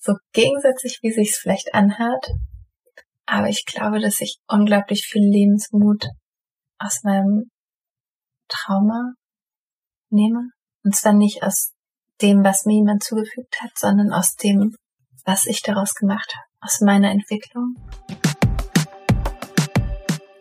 so gegensätzlich, wie sich's vielleicht anhört. Aber ich glaube, dass ich unglaublich viel Lebensmut aus meinem Trauma nehme. Und zwar nicht aus dem, was mir jemand zugefügt hat, sondern aus dem, was ich daraus gemacht habe, aus meiner Entwicklung.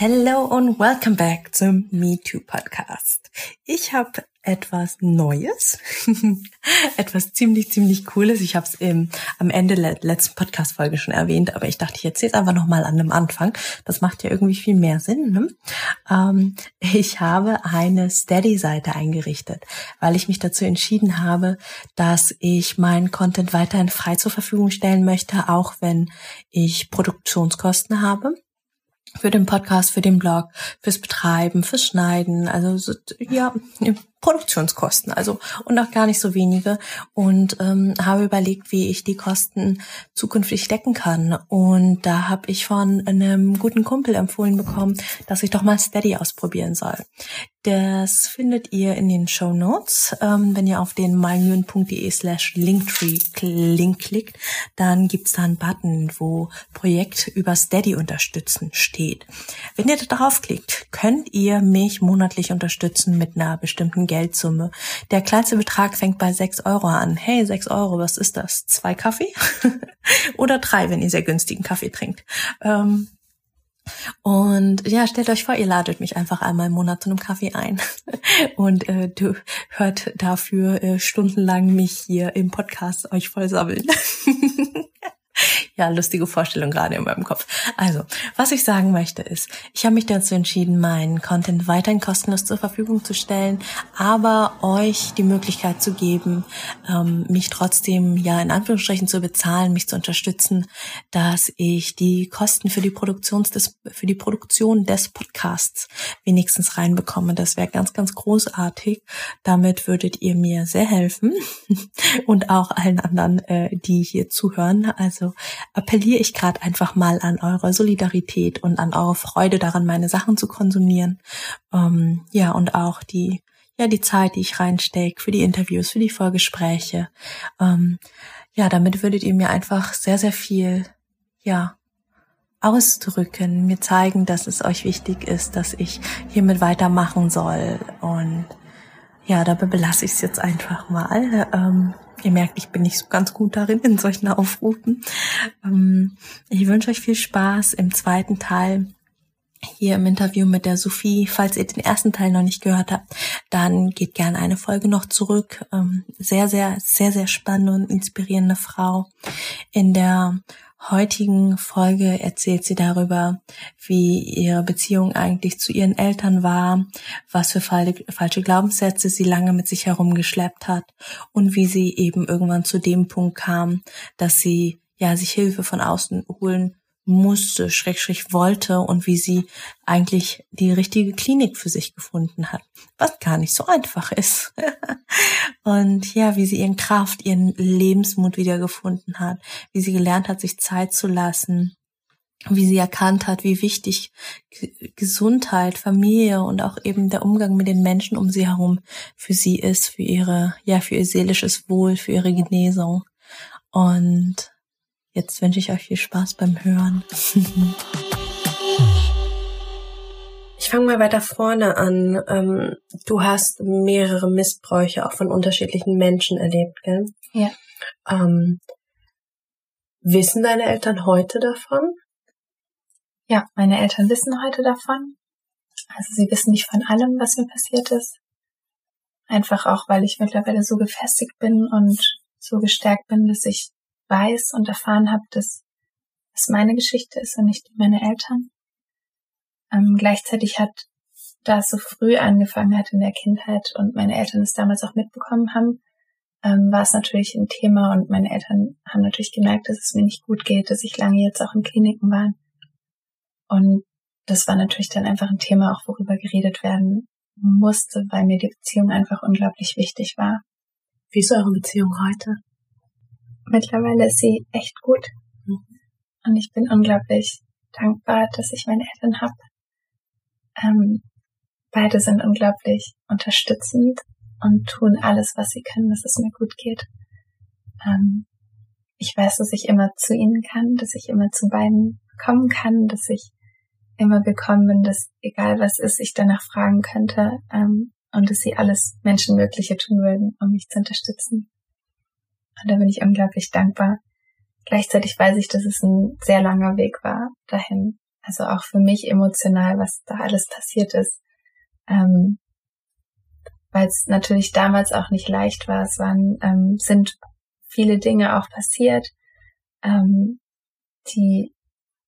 Hello und welcome back zum Me Too Podcast. Ich habe etwas Neues, etwas ziemlich, ziemlich Cooles. Ich habe es am Ende der letzten Podcast-Folge schon erwähnt, aber ich dachte, ich erzähle es einfach nochmal an dem Anfang. Das macht ja irgendwie viel mehr Sinn. Ne? Ähm, ich habe eine Steady-Seite eingerichtet, weil ich mich dazu entschieden habe, dass ich meinen Content weiterhin frei zur Verfügung stellen möchte, auch wenn ich Produktionskosten habe für den Podcast, für den Blog, fürs Betreiben, fürs Schneiden, also so, ja, Produktionskosten, also und auch gar nicht so wenige und ähm, habe überlegt, wie ich die Kosten zukünftig decken kann und da habe ich von einem guten Kumpel empfohlen bekommen, dass ich doch mal Steady ausprobieren soll. Das findet ihr in den Show Notes. Ähm, wenn ihr auf den mylmühen.de slash Linktree Link klickt, dann gibt's da einen Button, wo Projekt über Steady unterstützen steht. Wenn ihr da draufklickt, könnt ihr mich monatlich unterstützen mit einer bestimmten Geldsumme. Der kleinste Betrag fängt bei 6 Euro an. Hey, 6 Euro, was ist das? Zwei Kaffee? Oder drei, wenn ihr sehr günstigen Kaffee trinkt. Ähm, und ja, stellt euch vor, ihr ladet mich einfach einmal im Monat zu einem Kaffee ein und äh, du hört dafür äh, stundenlang mich hier im Podcast euch voll sammeln. ja, lustige Vorstellung gerade in meinem Kopf. Also, was ich sagen möchte ist, ich habe mich dazu entschieden, meinen Content weiterhin kostenlos zur Verfügung zu stellen, aber euch die Möglichkeit zu geben, ähm, mich trotzdem ja in Anführungsstrichen zu bezahlen, mich zu unterstützen, dass ich die Kosten für die Produktion des für die Produktion des Podcasts wenigstens reinbekomme. Das wäre ganz ganz großartig. Damit würdet ihr mir sehr helfen und auch allen anderen, äh, die hier zuhören. Also appelliere ich gerade einfach mal an eure Solidarität und an eure Freude daran, meine Sachen zu konsumieren. Ähm, ja, und auch die, ja, die Zeit, die ich reinstecke für die Interviews, für die Vorgespräche. Ähm, ja, damit würdet ihr mir einfach sehr, sehr viel, ja, ausdrücken, mir zeigen, dass es euch wichtig ist, dass ich hiermit weitermachen soll. Und ja, dabei belasse ich es jetzt einfach mal. Ähm, Ihr merkt, ich bin nicht so ganz gut darin, in solchen Aufrufen. Ähm, ich wünsche euch viel Spaß im zweiten Teil hier im Interview mit der Sophie. Falls ihr den ersten Teil noch nicht gehört habt, dann geht gerne eine Folge noch zurück. Ähm, sehr, sehr, sehr, sehr spannende und inspirierende Frau. In der heutigen Folge erzählt sie darüber, wie ihre Beziehung eigentlich zu ihren Eltern war, was für falsche Glaubenssätze sie lange mit sich herumgeschleppt hat und wie sie eben irgendwann zu dem Punkt kam, dass sie ja sich Hilfe von außen holen musste, schräg, wollte und wie sie eigentlich die richtige Klinik für sich gefunden hat, was gar nicht so einfach ist. und ja, wie sie ihren Kraft, ihren Lebensmut wiedergefunden hat, wie sie gelernt hat, sich Zeit zu lassen, wie sie erkannt hat, wie wichtig Gesundheit, Familie und auch eben der Umgang mit den Menschen um sie herum für sie ist, für ihre, ja, für ihr seelisches Wohl, für ihre Genesung. Und Jetzt wünsche ich euch viel Spaß beim Hören. Ich fange mal weiter vorne an. Ähm, du hast mehrere Missbräuche auch von unterschiedlichen Menschen erlebt, gell? Ja. Ähm, wissen deine Eltern heute davon? Ja, meine Eltern wissen heute davon. Also sie wissen nicht von allem, was mir passiert ist. Einfach auch, weil ich mittlerweile so gefestigt bin und so gestärkt bin, dass ich weiß und erfahren habe, dass es meine Geschichte ist und nicht die meiner Eltern. Ähm, gleichzeitig hat, da es so früh angefangen hat in der Kindheit und meine Eltern es damals auch mitbekommen haben, ähm, war es natürlich ein Thema und meine Eltern haben natürlich gemerkt, dass es mir nicht gut geht, dass ich lange jetzt auch in Kliniken war. Und das war natürlich dann einfach ein Thema, auch worüber geredet werden musste, weil mir die Beziehung einfach unglaublich wichtig war. Wie ist eure Beziehung heute? Mittlerweile ist sie echt gut. Mhm. Und ich bin unglaublich dankbar, dass ich meine Eltern habe. Ähm, beide sind unglaublich unterstützend und tun alles, was sie können, dass es mir gut geht. Ähm, ich weiß, dass ich immer zu ihnen kann, dass ich immer zu beiden kommen kann, dass ich immer willkommen bin, dass egal was ist, ich danach fragen könnte ähm, und dass sie alles Menschenmögliche tun würden, um mich zu unterstützen. Und da bin ich unglaublich dankbar. Gleichzeitig weiß ich, dass es ein sehr langer Weg war dahin. Also auch für mich emotional, was da alles passiert ist. Ähm, Weil es natürlich damals auch nicht leicht war. Es waren, ähm, sind viele Dinge auch passiert, ähm, die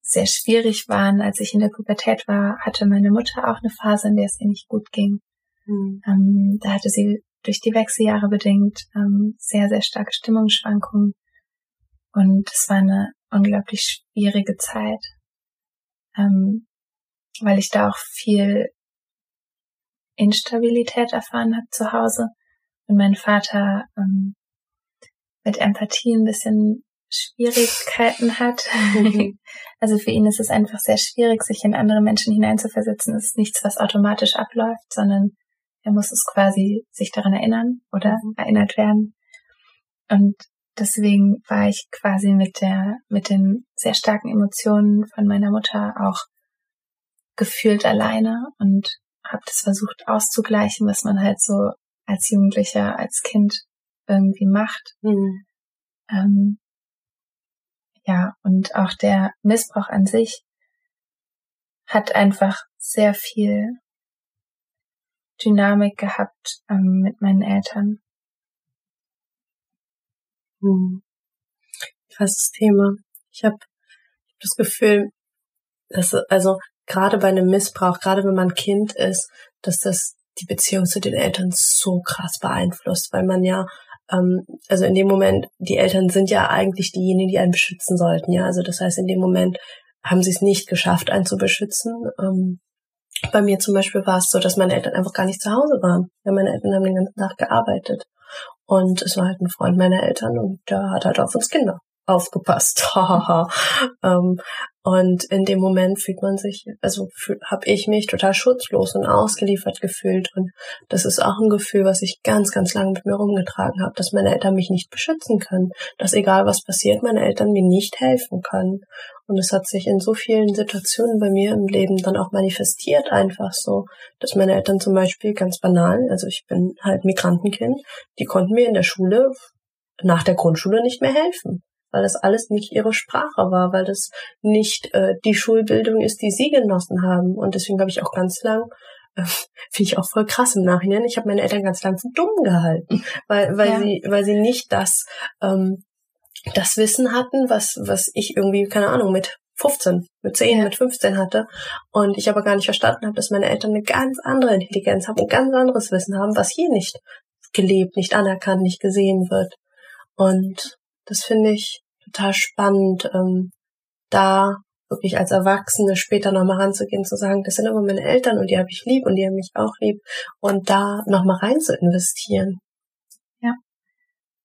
sehr schwierig waren. Als ich in der Pubertät war, hatte meine Mutter auch eine Phase, in der es ihr nicht gut ging. Mhm. Ähm, da hatte sie durch die Wechseljahre bedingt ähm, sehr, sehr starke Stimmungsschwankungen. Und es war eine unglaublich schwierige Zeit, ähm, weil ich da auch viel Instabilität erfahren habe zu Hause und mein Vater ähm, mit Empathie ein bisschen Schwierigkeiten hat. Mhm. also für ihn ist es einfach sehr schwierig, sich in andere Menschen hineinzuversetzen. Es ist nichts, was automatisch abläuft, sondern er muss es quasi sich daran erinnern oder mhm. erinnert werden. Und deswegen war ich quasi mit der, mit den sehr starken Emotionen von meiner Mutter auch gefühlt alleine und habe das versucht auszugleichen, was man halt so als Jugendlicher, als Kind irgendwie macht. Mhm. Ähm, ja, und auch der Missbrauch an sich hat einfach sehr viel Dynamik gehabt ähm, mit meinen Eltern. Hm. Krasses Thema. Ich habe hab das Gefühl, dass also gerade bei einem Missbrauch, gerade wenn man Kind ist, dass das die Beziehung zu den Eltern so krass beeinflusst, weil man ja ähm, also in dem Moment, die Eltern sind ja eigentlich diejenigen, die einen beschützen sollten, ja. Also das heißt, in dem Moment haben sie es nicht geschafft, einen zu beschützen. Ähm, bei mir zum Beispiel war es so, dass meine Eltern einfach gar nicht zu Hause waren. Ja, meine Eltern haben den ganzen Tag gearbeitet. Und es war halt ein Freund meiner Eltern und der hat halt auf uns Kinder aufgepasst. ähm, und in dem Moment fühlt man sich, also habe ich mich total schutzlos und ausgeliefert gefühlt. Und das ist auch ein Gefühl, was ich ganz, ganz lange mit mir rumgetragen habe, dass meine Eltern mich nicht beschützen können. Dass egal was passiert, meine Eltern mir nicht helfen können. Und es hat sich in so vielen Situationen bei mir im Leben dann auch manifestiert, einfach so, dass meine Eltern zum Beispiel ganz banal, also ich bin halt Migrantenkind, die konnten mir in der Schule nach der Grundschule nicht mehr helfen weil das alles nicht ihre Sprache war, weil das nicht äh, die Schulbildung ist, die sie genossen haben. Und deswegen habe ich auch ganz lang, äh, finde ich auch voll krass im Nachhinein, ich habe meine Eltern ganz lang für dumm gehalten, weil, weil ja. sie, weil sie nicht das, ähm, das Wissen hatten, was, was ich irgendwie, keine Ahnung, mit 15, mit 10, ja. mit 15 hatte. Und ich aber gar nicht verstanden habe, dass meine Eltern eine ganz andere Intelligenz haben, ein ganz anderes Wissen haben, was hier nicht gelebt, nicht anerkannt, nicht gesehen wird. Und das finde ich total spannend, ähm, da wirklich als Erwachsene später nochmal ranzugehen, zu sagen, das sind aber meine Eltern und die habe ich lieb und die haben mich auch lieb und da nochmal rein zu investieren. Ja,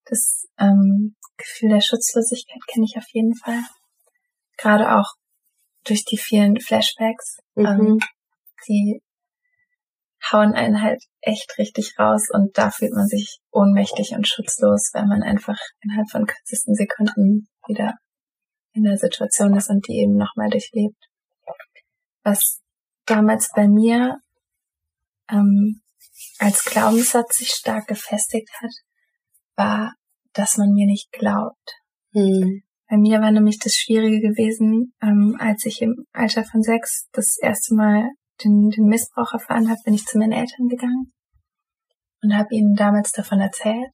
das ähm, Gefühl der Schutzlosigkeit kenne ich auf jeden Fall. Gerade auch durch die vielen Flashbacks, mhm. ähm, die hauen einen halt echt richtig raus und da fühlt man sich ohnmächtig und schutzlos, weil man einfach innerhalb von kürzesten Sekunden wieder in der Situation ist und die eben nochmal durchlebt. Was damals bei mir ähm, als Glaubenssatz sich stark gefestigt hat, war, dass man mir nicht glaubt. Hm. Bei mir war nämlich das Schwierige gewesen, ähm, als ich im Alter von sechs das erste Mal den, den Missbrauch erfahren habe, bin ich zu meinen Eltern gegangen und habe ihnen damals davon erzählt.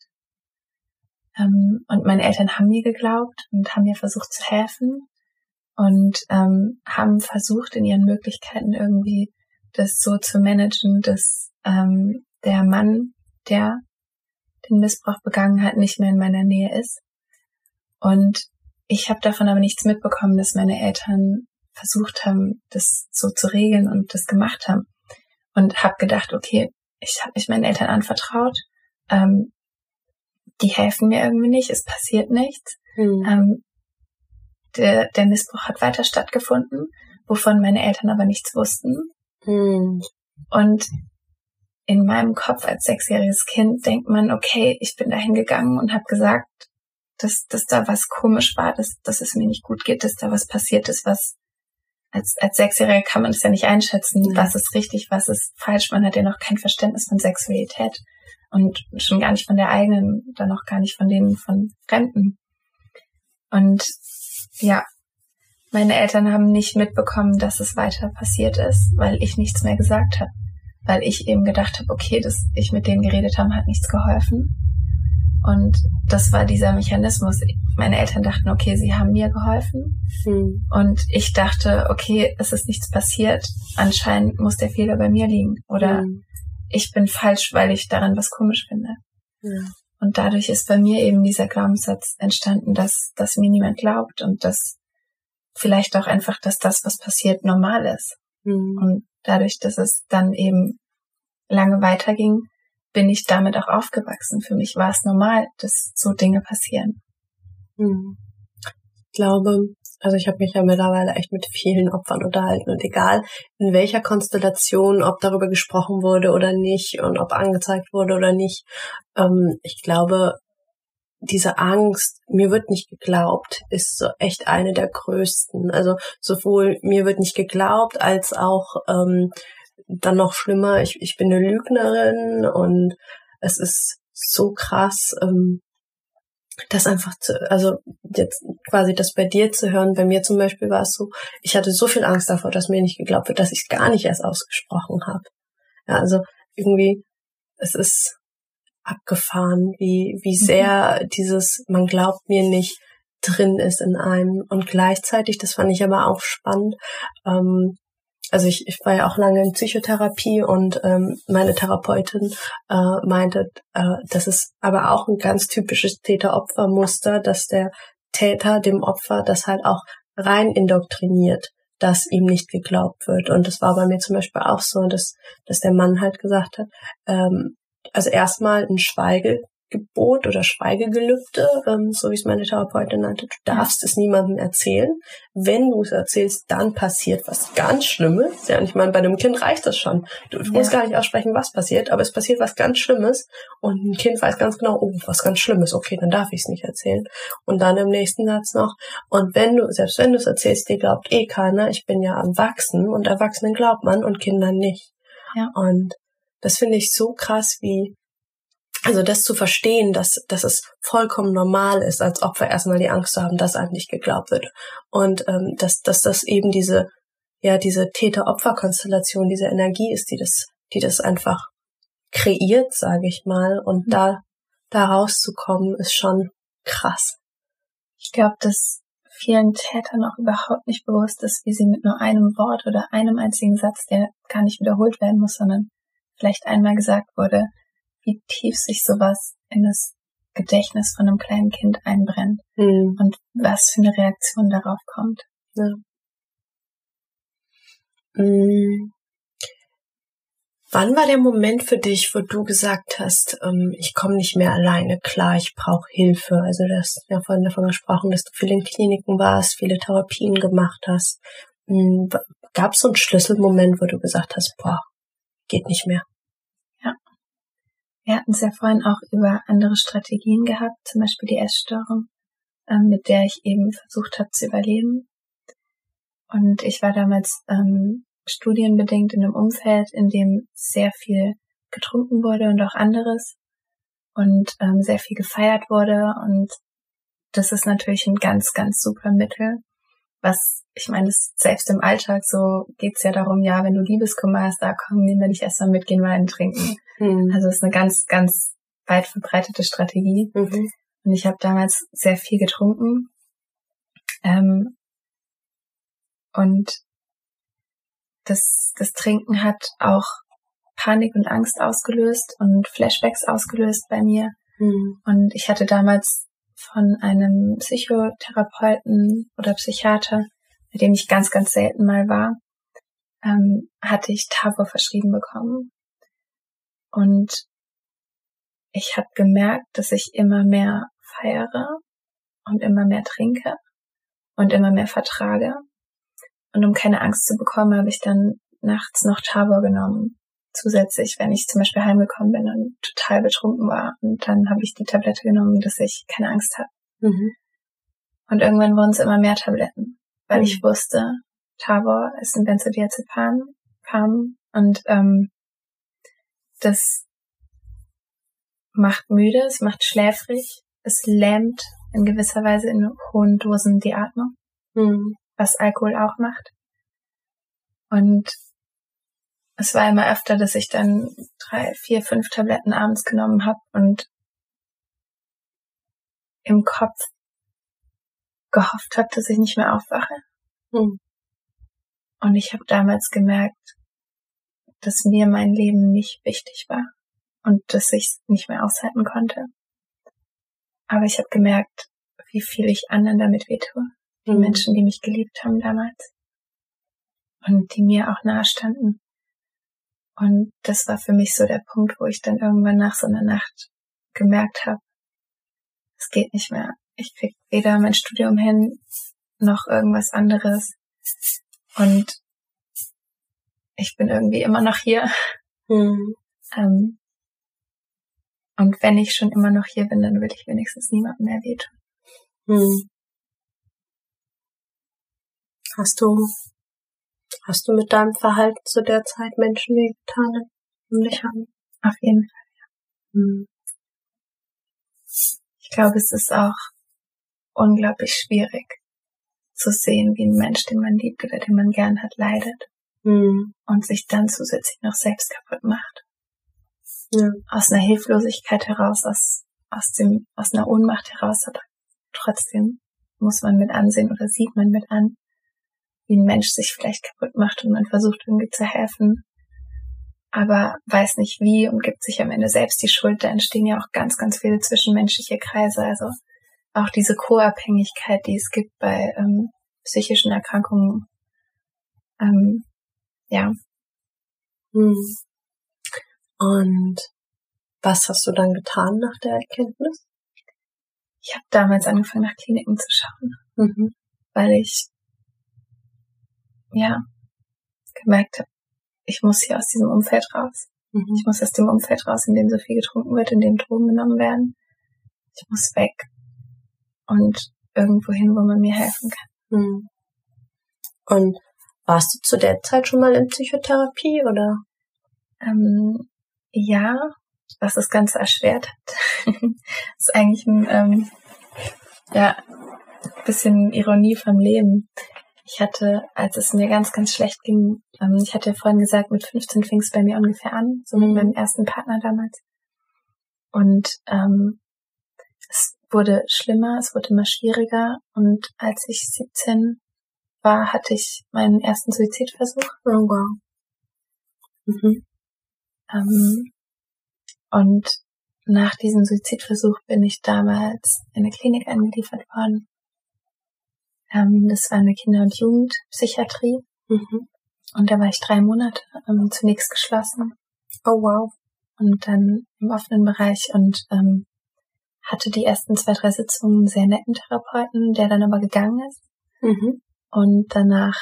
Ähm, und meine Eltern haben mir geglaubt und haben mir versucht zu helfen und ähm, haben versucht, in ihren Möglichkeiten irgendwie das so zu managen, dass ähm, der Mann, der den Missbrauch begangen hat, nicht mehr in meiner Nähe ist. Und ich habe davon aber nichts mitbekommen, dass meine Eltern versucht haben, das so zu regeln und das gemacht haben. Und habe gedacht, okay, ich habe mich meinen Eltern anvertraut. Ähm, die helfen mir irgendwie nicht, es passiert nichts. Mhm. Ähm, der, der Missbrauch hat weiter stattgefunden, wovon meine Eltern aber nichts wussten. Mhm. Und in meinem Kopf als sechsjähriges Kind denkt man, okay, ich bin da hingegangen und habe gesagt, dass, dass da was komisch war, dass, dass es mir nicht gut geht, dass da was passiert ist, was als, als Sechsjähriger kann man es ja nicht einschätzen, ja. was ist richtig, was ist falsch. Man hat ja noch kein Verständnis von Sexualität und schon gar nicht von der eigenen, dann noch gar nicht von denen von Fremden. Und ja, meine Eltern haben nicht mitbekommen, dass es weiter passiert ist, weil ich nichts mehr gesagt habe. Weil ich eben gedacht habe, okay, dass ich mit denen geredet habe, hat nichts geholfen. Und das war dieser Mechanismus. Meine Eltern dachten, okay, sie haben mir geholfen. Hm. Und ich dachte, okay, es ist nichts passiert. Anscheinend muss der Fehler bei mir liegen. Oder hm. ich bin falsch, weil ich daran was komisch finde. Ja. Und dadurch ist bei mir eben dieser Glaubenssatz entstanden, dass, dass mir niemand glaubt und dass vielleicht auch einfach, dass das, was passiert, normal ist. Mhm. Und dadurch, dass es dann eben lange weiterging, bin ich damit auch aufgewachsen. Für mich war es normal, dass so Dinge passieren. Mhm. Ich glaube, also ich habe mich ja mittlerweile echt mit vielen Opfern unterhalten und egal in welcher Konstellation, ob darüber gesprochen wurde oder nicht und ob angezeigt wurde oder nicht, ähm, ich glaube, diese Angst, mir wird nicht geglaubt, ist so echt eine der größten. Also sowohl mir wird nicht geglaubt, als auch ähm, dann noch schlimmer, ich, ich bin eine Lügnerin und es ist so krass, ähm, das einfach zu, also jetzt quasi das bei dir zu hören, bei mir zum Beispiel war es so, ich hatte so viel Angst davor, dass mir nicht geglaubt wird, dass ich es gar nicht erst ausgesprochen habe. Ja, also irgendwie, es ist abgefahren, wie, wie mhm. sehr dieses, man glaubt mir nicht, drin ist in einem. Und gleichzeitig, das fand ich aber auch spannend, ähm, also ich, ich war ja auch lange in Psychotherapie und ähm, meine Therapeutin äh, meinte, äh, das ist aber auch ein ganz typisches Täter-Opfer-Muster, dass der Täter dem Opfer das halt auch rein indoktriniert, dass ihm nicht geglaubt wird. Und das war bei mir zum Beispiel auch so, dass, dass der Mann halt gesagt hat, ähm, also erstmal ein Schweige, Gebot oder Schweigegelübde, ähm, so wie es meine Therapeutin nannte. Du darfst es niemandem erzählen. Wenn du es erzählst, dann passiert was ganz Schlimmes. Ja, und ich meine, bei einem Kind reicht das schon. Du, du ja. musst gar nicht aussprechen, was passiert, aber es passiert was ganz Schlimmes und ein Kind weiß ganz genau, oh, was ganz Schlimmes, okay, dann darf ich es nicht erzählen. Und dann im nächsten Satz noch, und wenn du, selbst wenn du es erzählst, dir glaubt eh keiner, ich bin ja erwachsen und Erwachsenen glaubt man und Kindern nicht. Ja. Und das finde ich so krass, wie also das zu verstehen, dass, dass es vollkommen normal ist, als Opfer erstmal die Angst zu haben, dass einem nicht geglaubt wird. Und ähm, dass, dass das eben diese, ja, diese Täter-Opfer-Konstellation, diese Energie ist, die das, die das einfach kreiert, sage ich mal. Und mhm. da, da rauszukommen, ist schon krass. Ich glaube, dass vielen Tätern auch überhaupt nicht bewusst ist, wie sie mit nur einem Wort oder einem einzigen Satz, der gar nicht wiederholt werden muss, sondern vielleicht einmal gesagt wurde, wie tief sich sowas in das Gedächtnis von einem kleinen Kind einbrennt mhm. und was für eine Reaktion darauf kommt. Ja. Mhm. Wann war der Moment für dich, wo du gesagt hast, ähm, ich komme nicht mehr alleine klar, ich brauche Hilfe? Also du hast ja vorhin davon gesprochen, dass du viele in Kliniken warst, viele Therapien gemacht hast. Mhm. Gab es so einen Schlüsselmoment, wo du gesagt hast, boah, geht nicht mehr? Wir hatten es ja vorhin auch über andere Strategien gehabt, zum Beispiel die Essstörung, ähm, mit der ich eben versucht habe zu überleben. Und ich war damals ähm, studienbedingt in einem Umfeld, in dem sehr viel getrunken wurde und auch anderes und ähm, sehr viel gefeiert wurde. Und das ist natürlich ein ganz, ganz super Mittel, was ich meine, selbst im Alltag so geht's ja darum, ja, wenn du Liebeskummer hast, da komm, nehmen wir dich erstmal mit, gehen Wein trinken. Mhm. Also es ist eine ganz, ganz weit verbreitete Strategie. Mhm. Und ich habe damals sehr viel getrunken. Ähm, und das, das Trinken hat auch Panik und Angst ausgelöst und Flashbacks ausgelöst bei mir. Mhm. Und ich hatte damals von einem Psychotherapeuten oder Psychiater, bei dem ich ganz, ganz selten mal war, ähm, hatte ich Tavor verschrieben bekommen. Und ich habe gemerkt, dass ich immer mehr feiere und immer mehr trinke und immer mehr vertrage. Und um keine Angst zu bekommen, habe ich dann nachts noch Tabor genommen. Zusätzlich, wenn ich zum Beispiel heimgekommen bin und total betrunken war. Und dann habe ich die Tablette genommen, dass ich keine Angst habe. Mhm. Und irgendwann wurden es immer mehr Tabletten, weil mhm. ich wusste, Tabor ist ein Benzodiazepam und ähm, das macht müde, es macht schläfrig, es lähmt in gewisser Weise in hohen Dosen die Atmung, mhm. was Alkohol auch macht. Und es war immer öfter, dass ich dann drei, vier, fünf Tabletten abends genommen habe und im Kopf gehofft habe, dass ich nicht mehr aufwache. Mhm. Und ich habe damals gemerkt, dass mir mein Leben nicht wichtig war und dass ich es nicht mehr aushalten konnte. Aber ich habe gemerkt, wie viel ich anderen damit wehtue. Die mhm. Menschen, die mich geliebt haben damals. Und die mir auch nahe standen. Und das war für mich so der Punkt, wo ich dann irgendwann nach so einer Nacht gemerkt habe, es geht nicht mehr. Ich krieg weder mein Studium hin, noch irgendwas anderes. Und ich bin irgendwie immer noch hier. Mhm. Ähm, und wenn ich schon immer noch hier bin, dann will ich wenigstens niemandem mehr wehtun. Hm. Hast du, hast du mit deinem Verhalten zu der Zeit Menschen wehgetan um dich haben? Auf jeden Fall, ja. Hm. Ich glaube, es ist auch unglaublich schwierig zu sehen, wie ein Mensch, den man liebt oder den man gern hat, leidet. Hm. Und sich dann zusätzlich noch selbst kaputt macht ja. aus einer Hilflosigkeit heraus, aus, aus dem, aus einer Ohnmacht heraus, aber trotzdem muss man mit ansehen oder sieht man mit an, wie ein Mensch sich vielleicht kaputt macht und man versucht irgendwie zu helfen, aber weiß nicht wie und gibt sich am Ende selbst die Schuld. Da entstehen ja auch ganz, ganz viele zwischenmenschliche Kreise. Also auch diese Co-Abhängigkeit, die es gibt bei ähm, psychischen Erkrankungen. Ähm, ja. Hm. Und was hast du dann getan nach der Erkenntnis? Ich habe damals angefangen, nach Kliniken zu schauen, mhm. weil ich ja gemerkt habe, ich muss hier aus diesem Umfeld raus. Mhm. Ich muss aus dem Umfeld raus, in dem so viel getrunken wird, in dem Drogen genommen werden. Ich muss weg und irgendwo hin, wo man mir helfen kann. Mhm. Und warst du zu der Zeit schon mal in Psychotherapie oder? Ähm, ja, was das Ganze erschwert hat. ist eigentlich ein ähm, ja, bisschen Ironie vom Leben. Ich hatte, als es mir ganz, ganz schlecht ging, ähm, ich hatte ja vorhin gesagt, mit 15 fing es bei mir ungefähr an, so mit mhm. meinem ersten Partner damals. Und ähm, es wurde schlimmer, es wurde immer schwieriger. Und als ich 17 war, hatte ich meinen ersten Suizidversuch. Oh wow. Mhm. Ähm, und nach diesem Suizidversuch bin ich damals in eine Klinik eingeliefert worden. Ähm, das war eine Kinder- und Jugendpsychiatrie. Mhm. Und da war ich drei Monate ähm, zunächst geschlossen. Oh wow. Und dann im offenen Bereich und ähm, hatte die ersten zwei, drei Sitzungen einen sehr netten Therapeuten, der dann aber gegangen ist. Mhm. Und danach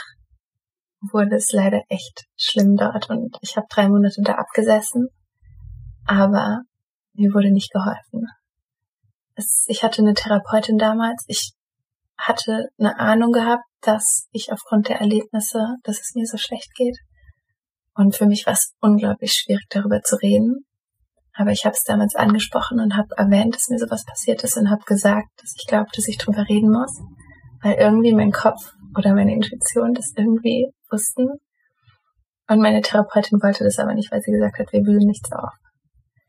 wurde es leider echt schlimm dort und ich habe drei Monate da abgesessen, aber mir wurde nicht geholfen. Es, ich hatte eine Therapeutin damals, ich hatte eine Ahnung gehabt, dass ich aufgrund der Erlebnisse, dass es mir so schlecht geht. Und für mich war es unglaublich schwierig, darüber zu reden. Aber ich habe es damals angesprochen und habe erwähnt, dass mir sowas passiert ist und habe gesagt, dass ich glaube, dass ich drüber reden muss, weil irgendwie mein Kopf oder meine Intuition das irgendwie wussten. Und meine Therapeutin wollte das aber nicht, weil sie gesagt hat, wir wühlen nichts auf.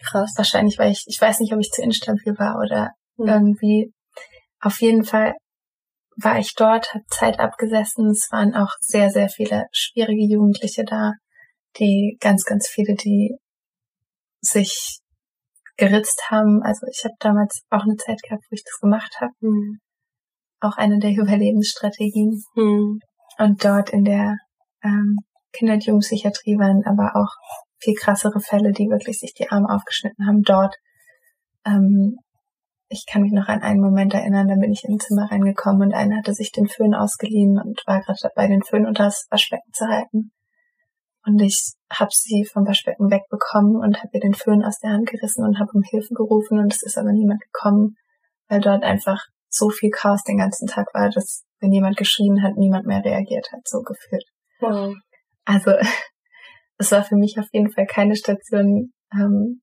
Krass. Wahrscheinlich, weil ich, ich weiß nicht, ob ich zu instabil war oder mhm. irgendwie. Auf jeden Fall war ich dort, habe Zeit abgesessen. Es waren auch sehr, sehr viele schwierige Jugendliche da, die ganz, ganz viele, die sich geritzt haben. Also ich habe damals auch eine Zeit gehabt, wo ich das gemacht habe. Mhm. Auch eine der Überlebensstrategien. Mhm. Und dort in der ähm, Kinder- und Jugendpsychiatrie waren aber auch viel krassere Fälle, die wirklich sich die Arme aufgeschnitten haben dort. Ähm, ich kann mich noch an einen Moment erinnern, da bin ich in ein Zimmer reingekommen und einer hatte sich den Föhn ausgeliehen und war gerade dabei, den Föhn unter das Waschbecken zu halten. Und ich habe sie vom Waschbecken wegbekommen und habe ihr den Föhn aus der Hand gerissen und habe um Hilfe gerufen und es ist aber niemand gekommen, weil dort einfach so viel Chaos den ganzen Tag war, dass wenn jemand geschrien hat, niemand mehr reagiert hat, so gefühlt. Wow. Also es war für mich auf jeden Fall keine Station, ähm,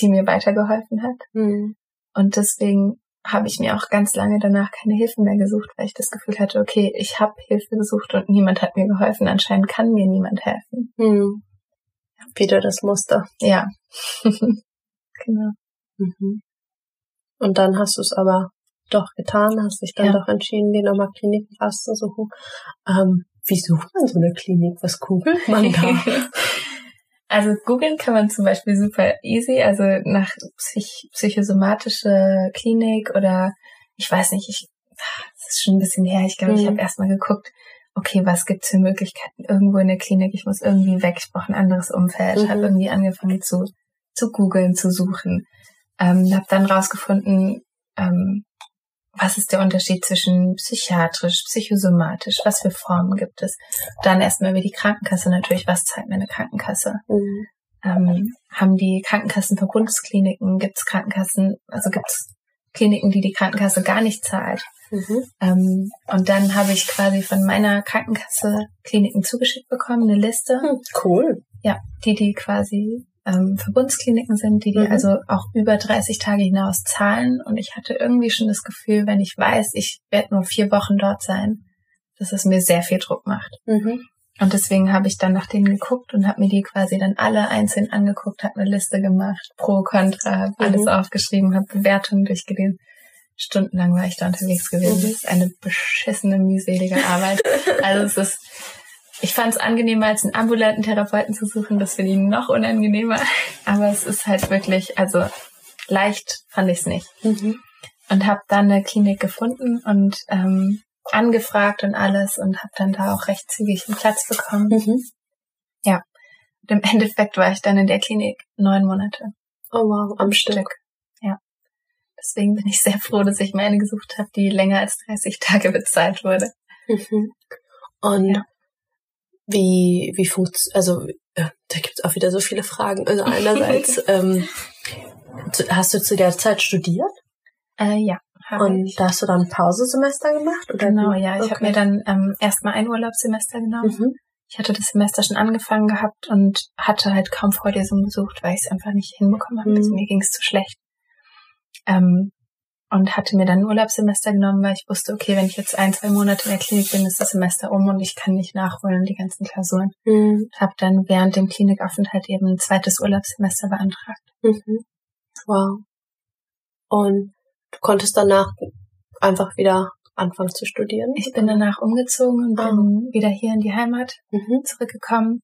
die mir weitergeholfen hat. Mhm. Und deswegen habe ich mir auch ganz lange danach keine Hilfe mehr gesucht, weil ich das Gefühl hatte, okay, ich habe Hilfe gesucht und niemand hat mir geholfen. Anscheinend kann mir niemand helfen. Mhm. Wieder das Muster. Ja. genau. Mhm. Und dann hast du es aber doch getan, hast dich dann Ja. doch entschieden, dir nochmal Kliniken rauszusuchen. Ähm, wie sucht man so eine Klinik? Was googelt man da? Also googeln kann man zum Beispiel super easy, also nach Psych psychosomatische Klinik oder ich weiß nicht, ich das ist schon ein bisschen her. Ich glaube, ich Mhm. habe erstmal geguckt, okay, was gibt's für Möglichkeiten irgendwo in der Klinik? Ich muss irgendwie weg, ich brauche ein anderes Umfeld. Mhm. Habe irgendwie angefangen zu zu googeln, zu suchen. Ähm, habe dann rausgefunden, ähm, was ist der Unterschied zwischen psychiatrisch, psychosomatisch, was für Formen gibt es. Dann erstmal über die Krankenkasse natürlich, was zahlt mir eine Krankenkasse? Mhm. ähm, haben die Krankenkassen Verbundeskliniken, gibt es Krankenkassen, also gibt es Kliniken, die die Krankenkasse gar nicht zahlt. Mhm. Ähm, und dann habe ich quasi von meiner Krankenkasse Kliniken zugeschickt bekommen, eine Liste, Hm, Cool. ja, die die quasi ähm, Verbundskliniken sind, die die Mhm. also auch über 30 Tage hinaus zahlen. Und ich hatte irgendwie schon das Gefühl, wenn ich weiß, ich werde nur vier Wochen dort sein, dass es mir sehr viel Druck macht. Mhm. Und deswegen habe ich dann nach denen geguckt und habe mir die quasi dann alle einzeln angeguckt, habe eine Liste gemacht, pro, contra, habe alles Mhm. aufgeschrieben, habe Bewertungen durchgelesen. Stundenlang war ich da unterwegs gewesen. Mhm. Das ist eine beschissene, mühselige Arbeit. also es ist, ich fand es angenehmer, als einen ambulanten Therapeuten zu suchen. Das finde ich noch unangenehmer. Aber es ist halt wirklich, also leicht fand ich es nicht Mhm. und habe dann eine Klinik gefunden und ähm, angefragt und alles und habe dann da auch recht zügig einen Platz bekommen. Mhm. Und im Endeffekt war ich dann in der Klinik neun Monate Oh wow, am Stück. Ja. Deswegen bin ich sehr froh, dass ich mir eine gesucht habe, die länger als 30 Tage bezahlt wurde. Mhm. Und Ja. Wie, wie funktioniert, also äh, da gibt's auch wieder so viele Fragen. Also einerseits, ähm, hast du zu der Zeit studiert Äh, ja, und ich. da hast du dann Pausesemester gemacht? Oder Genau, wie? ja. Ich habe mir dann ähm, erstmal ein Urlaubssemester genommen. Mhm. Ich hatte das Semester schon angefangen gehabt und hatte halt kaum Vorlesungen besucht, weil ich es einfach nicht hinbekommen habe. Mhm. Also mir ging es zu schlecht. Ähm, und hatte mir dann ein Urlaubssemester genommen, weil ich wusste, okay, wenn ich jetzt ein, zwei Monate in der Klinik bin, ist das Semester um und ich kann nicht nachholen, die ganzen Klausuren. Mhm. Habe dann während dem Klinikaufenthalt eben ein zweites Urlaubssemester beantragt. Mhm. Wow. Und du konntest danach einfach wieder anfangen zu studieren? Ich bin danach umgezogen und Ah. bin wieder hier in die Heimat Mhm. zurückgekommen,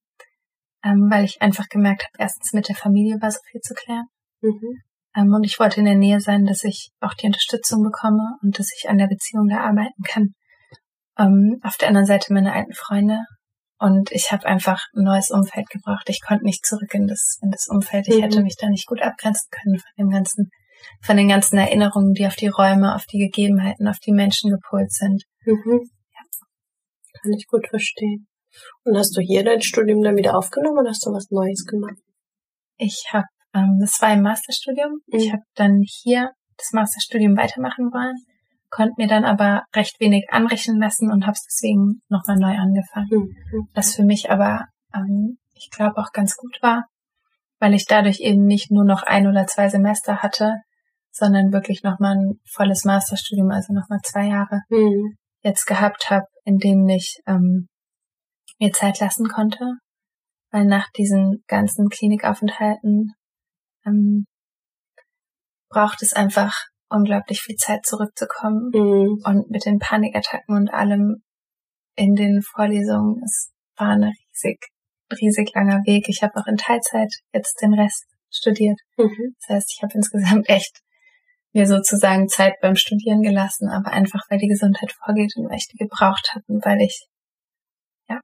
ähm, weil ich einfach gemerkt habe, erstens mit der Familie war so viel zu klären. Mhm. Ähm, und ich wollte in der Nähe sein, dass ich auch die Unterstützung bekomme und dass ich an der Beziehung da arbeiten kann. Ähm, auf der anderen Seite meine alten Freunde. Und ich habe einfach ein neues Umfeld gebraucht. Ich konnte nicht zurück in das, in das Umfeld. Ich Mhm. hätte mich da nicht gut abgrenzen können von dem ganzen, von den ganzen Erinnerungen, die auf die Räume, auf die Gegebenheiten, auf die Menschen gepolt sind. Mhm. Kann ich gut verstehen. Und hast du hier dein Studium dann wieder aufgenommen oder hast du was Neues gemacht? Ich habe, ähm, das war im Masterstudium. Ich Mhm. habe dann hier das Masterstudium weitermachen wollen, konnte mir dann aber recht wenig anrechnen lassen und habe es deswegen nochmal neu angefangen. Mhm. Was für mich aber, ähm, ich glaube, auch ganz gut war, weil ich dadurch eben nicht nur noch ein oder zwei Semester hatte, sondern wirklich nochmal ein volles Masterstudium, also nochmal zwei Jahre Mhm. jetzt gehabt habe, in denen ich ähm, mir Zeit lassen konnte, weil nach diesen ganzen Klinikaufenthalten ähm, braucht es einfach unglaublich viel Zeit zurückzukommen Mhm. und mit den Panikattacken und allem in den Vorlesungen, es war ein riesig, riesig langer Weg. Ich habe auch in Teilzeit jetzt den Rest studiert. Mhm. Das heißt, ich habe insgesamt echt mir sozusagen Zeit beim Studieren gelassen, aber einfach weil die Gesundheit vorgeht und weil ich die gebraucht habe und weil ich, ja,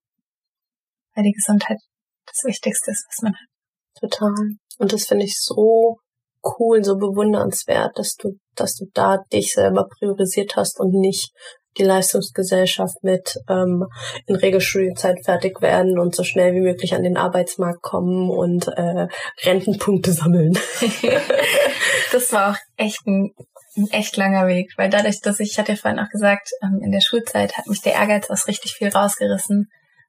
weil die Gesundheit das Wichtigste ist, was man hat. Total. Und das finde ich so cool, so bewundernswert, dass du, dass du da dich selber priorisiert hast und nicht die Leistungsgesellschaft mit ähm, in Regelstudienzeit fertig werden und so schnell wie möglich an den Arbeitsmarkt kommen und äh, Rentenpunkte sammeln. das war auch echt ein, ein, echt langer Weg, weil dadurch, dass ich, ich hatte ja vorhin auch gesagt, ähm, in der Schulzeit hat mich der Ehrgeiz aus richtig viel rausgerissen.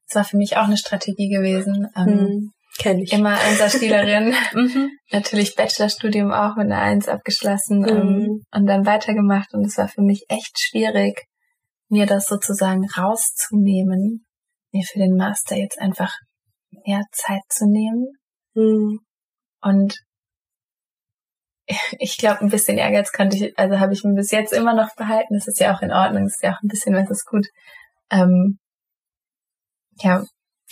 Das war für mich auch eine Strategie gewesen. Ähm, hm. Kenn ich. Immer Einserschülerin. mhm. Natürlich Bachelorstudium auch mit einer Eins abgeschlossen mhm. ähm, und dann weitergemacht. Und es war für mich echt schwierig, mir das sozusagen rauszunehmen, mir für den Master jetzt einfach mehr Zeit zu nehmen. Mhm. Und ich glaube, ein bisschen Ehrgeiz konnte ich, also habe ich mir bis jetzt immer noch behalten. Das ist ja auch in Ordnung, das ist ja auch ein bisschen, wenn es gut. Ähm, ja,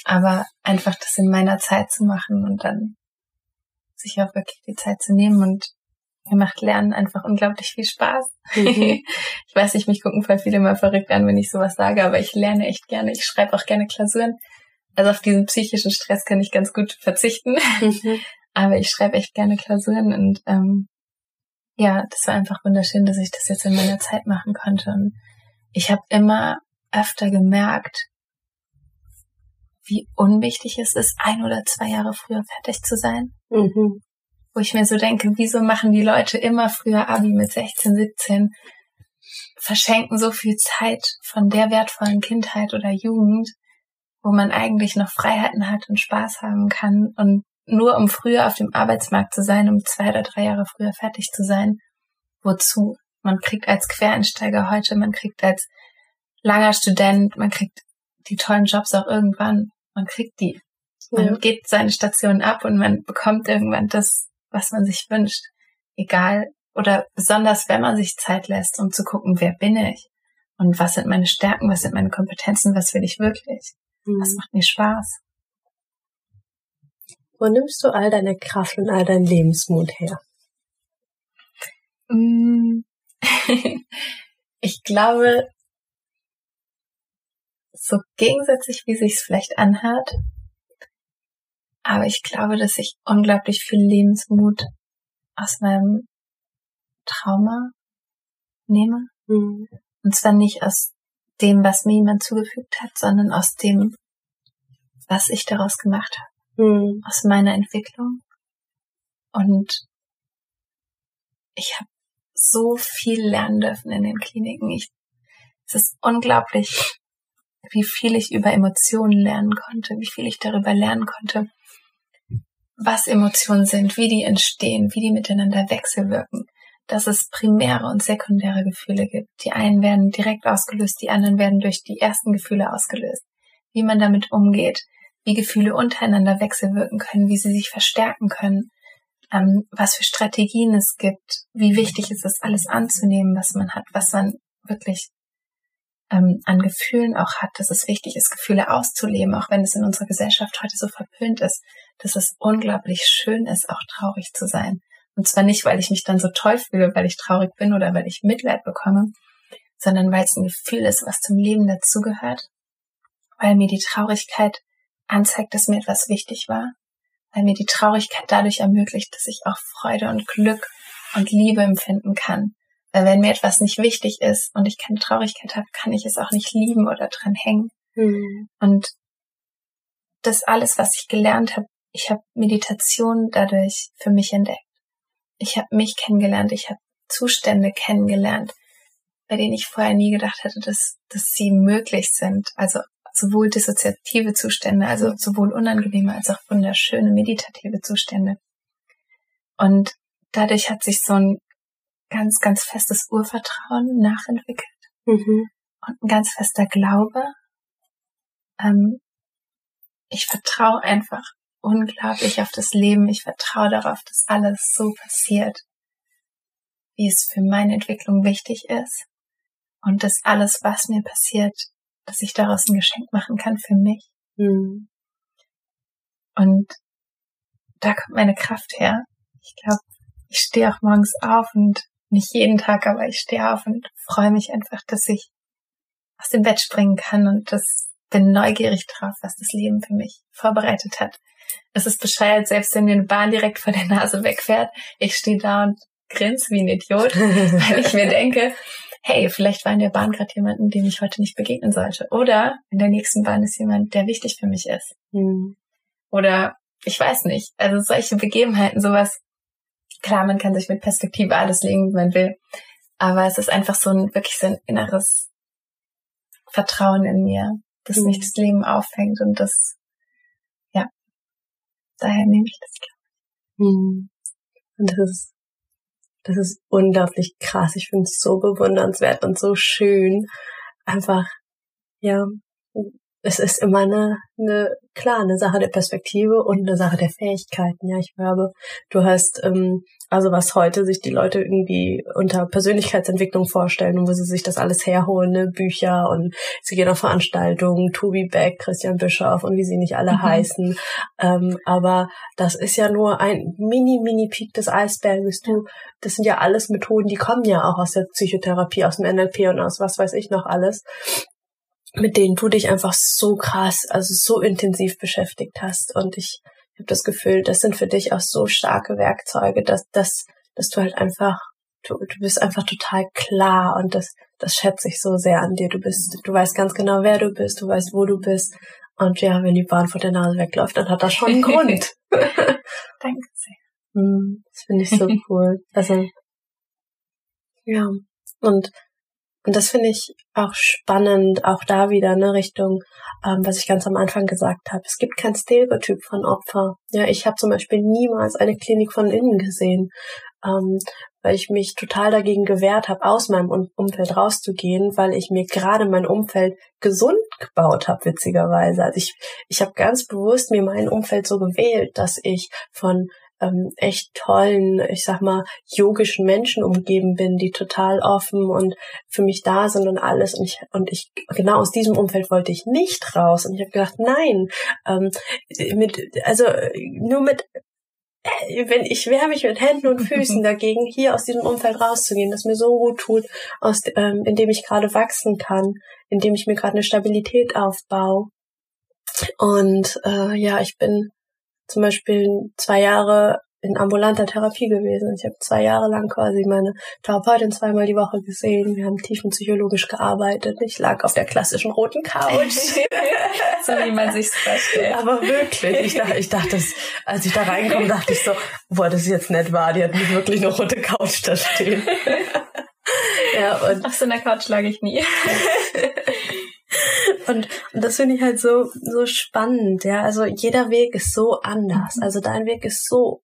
aber einfach das in meiner Zeit zu machen und dann sich auch wirklich die Zeit zu nehmen und mir macht Lernen einfach unglaublich viel Spaß. Mhm. ich weiß nicht, mich gucken voll viele mal verrückt an, wenn ich sowas sage, aber ich lerne echt gerne. Ich schreibe auch gerne Klausuren. Also auf diesen psychischen Stress kann ich ganz gut verzichten. Mhm. aber ich schreibe echt gerne Klausuren und ähm, ja, das war einfach wunderschön, dass ich das jetzt in meiner Zeit machen konnte. Und ich habe immer öfter gemerkt, wie unwichtig es ist, ein oder zwei Jahre früher fertig zu sein. Mhm. Wo ich mir so denke, wieso machen die Leute immer früher Abi mit 16, 17, verschenken so viel Zeit von der wertvollen Kindheit oder Jugend, wo man eigentlich noch Freiheiten hat und Spaß haben kann und nur um früher auf dem Arbeitsmarkt zu sein, um zwei oder drei Jahre früher fertig zu sein. Wozu? Man kriegt als Quereinsteiger heute, man kriegt als langer Student, man kriegt die tollen Jobs auch irgendwann. Man kriegt die. Man ja. geht seine Station ab und man bekommt irgendwann das, was man sich wünscht. Egal oder besonders, wenn man sich Zeit lässt, um zu gucken, wer bin ich und was sind meine Stärken, was sind meine Kompetenzen, was will ich wirklich, mhm. was macht mir Spaß. Wo nimmst du all deine Kraft und all deinen Lebensmut her? Mm. ich glaube, so gegensätzlich, wie sich's vielleicht anhört. Aber ich glaube, dass ich unglaublich viel Lebensmut aus meinem Trauma nehme. Mhm. Und zwar nicht aus dem, was mir jemand zugefügt hat, sondern aus dem, was ich daraus gemacht habe. Mhm. Aus meiner Entwicklung. Und ich habe so viel lernen dürfen in den Kliniken. Ich, es ist unglaublich, wie viel ich über Emotionen lernen konnte, wie viel ich darüber lernen konnte, was Emotionen sind, wie die entstehen, wie die miteinander wechselwirken, dass es primäre und sekundäre Gefühle gibt. Die einen werden direkt ausgelöst, die anderen werden durch die ersten Gefühle ausgelöst. Wie man damit umgeht, wie Gefühle untereinander wechselwirken können, wie sie sich verstärken können, ähm, was für Strategien es gibt, wie wichtig es ist, alles anzunehmen, was man hat, was man wirklich ähm, an Gefühlen auch hat, dass es wichtig ist, Gefühle auszuleben, auch wenn es in unserer Gesellschaft heute so verpönt ist, dass es unglaublich schön ist, auch traurig zu sein. Und zwar nicht, weil ich mich dann so toll fühle, weil ich traurig bin oder weil ich Mitleid bekomme, sondern weil es ein Gefühl ist, was zum Leben dazugehört, weil mir die Traurigkeit anzeigt, dass mir etwas wichtig war, weil mir die Traurigkeit dadurch ermöglicht, dass ich auch Freude und Glück und Liebe empfinden kann, wenn mir etwas nicht wichtig ist und ich keine Traurigkeit habe, kann ich es auch nicht lieben oder dran hängen. Mhm. Und das alles, was ich gelernt habe, ich habe Meditation dadurch für mich entdeckt. Ich habe mich kennengelernt, ich habe Zustände kennengelernt, bei denen ich vorher nie gedacht hätte, dass, dass sie möglich sind. Also sowohl dissoziative Zustände, also sowohl unangenehme als auch wunderschöne meditative Zustände. Und dadurch hat sich so ein ganz, ganz festes Urvertrauen nachentwickelt mhm. und ein ganz fester Glaube. Ähm, ich vertraue einfach unglaublich auf das Leben. Ich vertraue darauf, dass alles so passiert, wie es für meine Entwicklung wichtig ist. Und dass alles, was mir passiert, dass ich daraus ein Geschenk machen kann für mich. Mhm. Und da kommt meine Kraft her. Ich glaube, ich stehe auch morgens auf und nicht jeden Tag, aber ich stehe auf und freue mich einfach, dass ich aus dem Bett springen kann und das bin neugierig drauf, was das Leben für mich vorbereitet hat. es ist bescheuert, selbst wenn mir eine Bahn direkt vor der Nase wegfährt, ich stehe da und grinse wie ein Idiot, weil ich mir denke, hey, vielleicht war in der Bahn gerade jemanden, dem ich heute nicht begegnen sollte. Oder in der nächsten Bahn ist jemand, der wichtig für mich ist. Mhm. Oder ich weiß nicht. Also solche Begebenheiten, sowas, klar, man kann sich mit Perspektive alles legen, wie man will. Aber es ist einfach so ein, wirklich so ein inneres Vertrauen in mir, das mhm. mich das Leben auffängt und das, ja, daher nehme ich das, glaube ich. Mhm. Und das ist das ist unglaublich krass. Ich finde es so bewundernswert und so schön. Einfach, ja, es ist immer eine, eine, klar, eine Sache der Perspektive und eine Sache der Fähigkeiten. Ja, ich glaube, du hast, ähm, also was heute sich die Leute irgendwie unter Persönlichkeitsentwicklung vorstellen und wo sie sich das alles herholen, ne? Bücher und sie gehen auf Veranstaltungen, Tobi Beck, Christian Bischoff und wie sie nicht alle mhm. heißen. Ähm, aber das ist ja nur ein mini, mini Peak des Eisberges. Du, das sind ja alles Methoden, die kommen ja auch aus der Psychotherapie, aus dem NLP und aus was weiß ich noch alles mit denen du dich einfach so krass, also so intensiv beschäftigt hast. Und ich habe das Gefühl, das sind für dich auch so starke Werkzeuge, dass, dass, dass du halt einfach, du, du bist einfach total klar und das, das schätze ich so sehr an dir. Du bist, du weißt ganz genau, wer du bist, du weißt, wo du bist. Und ja, wenn die Bahn vor der Nase wegläuft, dann hat das schon einen Grund. Danke sehr. Hm, das finde ich so cool. Also, ja. Und und das finde ich auch spannend, auch da wieder ne Richtung, ähm, was ich ganz am Anfang gesagt habe. Es gibt kein Stereotyp von Opfer. Ja, ich habe zum Beispiel niemals eine Klinik von innen gesehen, ähm, weil ich mich total dagegen gewehrt habe, aus meinem Umfeld rauszugehen, weil ich mir gerade mein Umfeld gesund gebaut habe, witzigerweise. Also ich, ich habe ganz bewusst mir mein Umfeld so gewählt, dass ich von ähm, echt tollen, ich sag mal, yogischen Menschen umgeben bin, die total offen und für mich da sind und alles. Und ich, und ich, genau aus diesem Umfeld wollte ich nicht raus. Und ich habe gedacht, nein, ähm, mit, also nur mit äh, wenn ich wehre mich mit Händen und Füßen dagegen, hier aus diesem Umfeld rauszugehen, das mir so gut tut, aus, ähm, in dem ich gerade wachsen kann, in dem ich mir gerade eine Stabilität aufbaue. Und äh, ja, ich bin zum Beispiel zwei Jahre in ambulanter Therapie gewesen. Ich habe zwei Jahre lang quasi meine Therapeutin zweimal die Woche gesehen. Wir haben tiefenpsychologisch gearbeitet. Ich lag auf der klassischen roten Couch. so wie man sich's vorstellt. Aber wirklich, ich dachte, ich dachte, als ich da reinkomme, dachte ich so, boah, das ist jetzt nett wahr. Die hat nicht wirklich eine rote Couch da stehen. ja, und auf so einer Couch lag ich nie. Und, und das finde ich halt so, so spannend, ja. Also jeder Weg ist so anders. Also dein Weg ist so,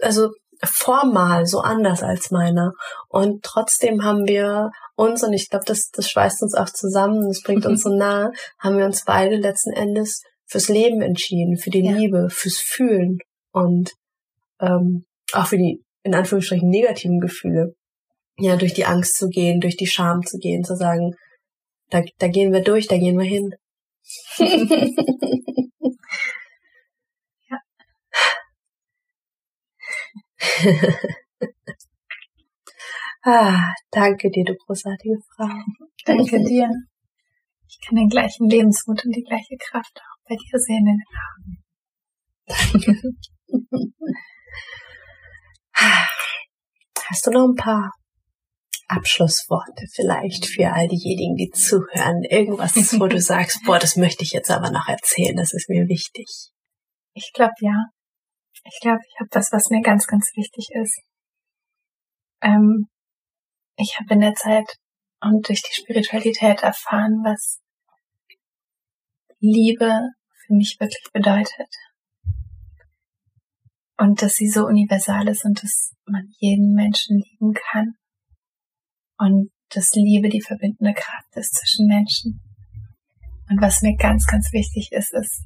also formal so anders als meiner. Und trotzdem haben wir uns, und ich glaube, das, das schweißt uns auch zusammen, das bringt uns so nah, haben wir uns beide letzten Endes fürs Leben entschieden, für die ja. Liebe, fürs Fühlen und ähm, auch für die, in Anführungsstrichen, negativen Gefühle. Ja, durch die Angst zu gehen, durch die Scham zu gehen, zu sagen, da, da gehen wir durch, da gehen wir hin. ja. ah, danke dir, du großartige Frau. Danke dir. Ich kann den gleichen Lebensmut und die gleiche Kraft auch bei dir sehen in den Augen. Danke. Hast du noch ein paar Abschlussworte vielleicht für all diejenigen, die zuhören? Irgendwas, wo du sagst, boah, das möchte ich jetzt aber noch erzählen, das ist mir wichtig. Ich glaube ja. Ich glaube, ich habe das, was mir ganz, ganz wichtig ist. Ähm, ich habe in der Zeit und durch die Spiritualität erfahren, was Liebe für mich wirklich bedeutet. Und dass sie so universal ist und dass man jeden Menschen lieben kann und dass Liebe die verbindende Kraft ist zwischen Menschen. Und was mir ganz, ganz wichtig ist, ist,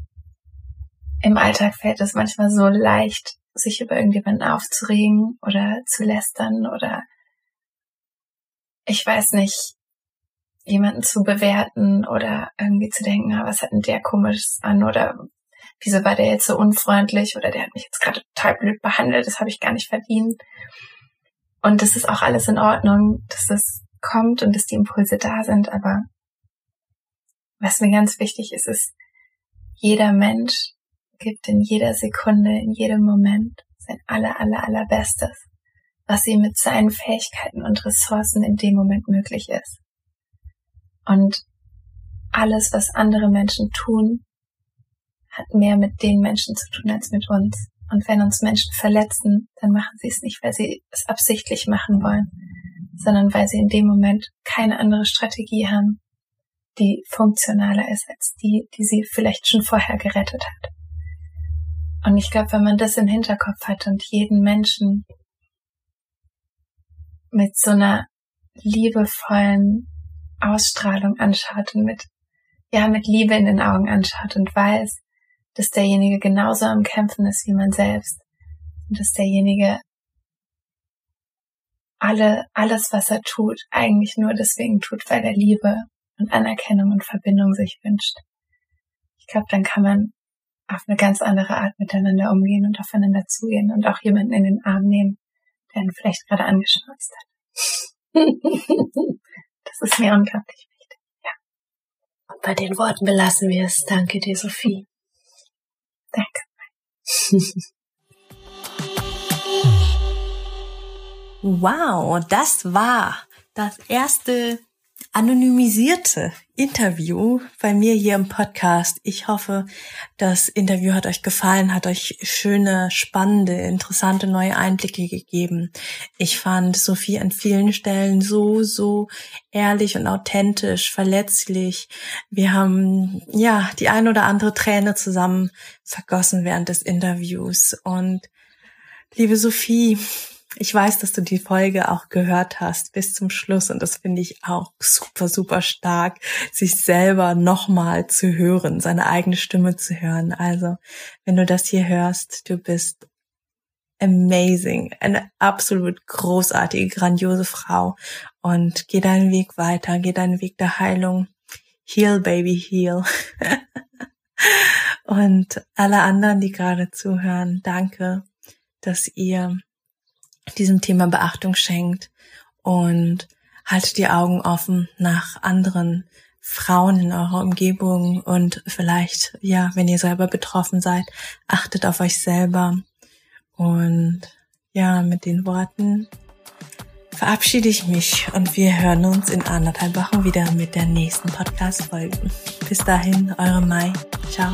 im Alltag fällt es manchmal so leicht, sich über irgendjemanden aufzuregen oder zu lästern oder ich weiß nicht, jemanden zu bewerten oder irgendwie zu denken, ah, was hat denn der komisches an oder wieso war der jetzt so unfreundlich oder der hat mich jetzt gerade total blöd behandelt, das habe ich gar nicht verdient. Und das ist auch alles in Ordnung, dass das kommt und dass die Impulse da sind. Aber was mir ganz wichtig ist, ist, jeder Mensch gibt in jeder Sekunde, in jedem Moment sein aller, aller, allerbestes, was ihm mit seinen Fähigkeiten und Ressourcen in dem Moment möglich ist. Und alles, was andere Menschen tun, hat mehr mit den Menschen zu tun als mit uns. Und wenn uns Menschen verletzen, dann machen sie es nicht, weil sie es absichtlich machen wollen, sondern weil sie in dem Moment keine andere Strategie haben, die funktionaler ist als die, die sie vielleicht schon vorher gerettet hat. Und ich glaube, wenn man das im Hinterkopf hat und jeden Menschen mit so einer liebevollen Ausstrahlung anschaut und mit, ja, mit Liebe in den Augen anschaut und weiß, dass derjenige genauso am Kämpfen ist wie man selbst und dass derjenige alle, alles, was er tut, eigentlich nur deswegen tut, weil er Liebe und Anerkennung und Verbindung sich wünscht. Ich glaube, dann kann man auf eine ganz andere Art miteinander umgehen und aufeinander zugehen und auch jemanden in den Arm nehmen, der ihn vielleicht gerade angeschnauzt hat. das ist mir unglaublich wichtig. Ja. Und bei den Worten belassen wir es. Danke dir, Sophie. Danke. wow, das war das erste anonymisierte Interview bei mir hier im Podcast. Ich hoffe, das Interview hat euch gefallen, hat euch schöne, spannende, interessante neue Einblicke gegeben. Ich fand Sophie an vielen Stellen so, so ehrlich und authentisch, verletzlich. Wir haben, ja, die ein oder andere Träne zusammen vergossen während des Interviews. Und liebe Sophie, ich weiß, dass du die Folge auch gehört hast bis zum Schluss und das finde ich auch super, super stark, sich selber nochmal zu hören, seine eigene Stimme zu hören. Also, wenn du das hier hörst, du bist amazing, eine absolut großartige, grandiose Frau und geh deinen Weg weiter, geh deinen Weg der Heilung. Heal, baby, heal. und alle anderen, die gerade zuhören, danke, dass ihr diesem Thema Beachtung schenkt und haltet die Augen offen nach anderen Frauen in eurer Umgebung und vielleicht, ja, wenn ihr selber betroffen seid, achtet auf euch selber. Und ja, mit den Worten verabschiede ich mich und wir hören uns in anderthalb Wochen wieder mit der nächsten Podcast-Folge. Bis dahin, eure Mai. Ciao.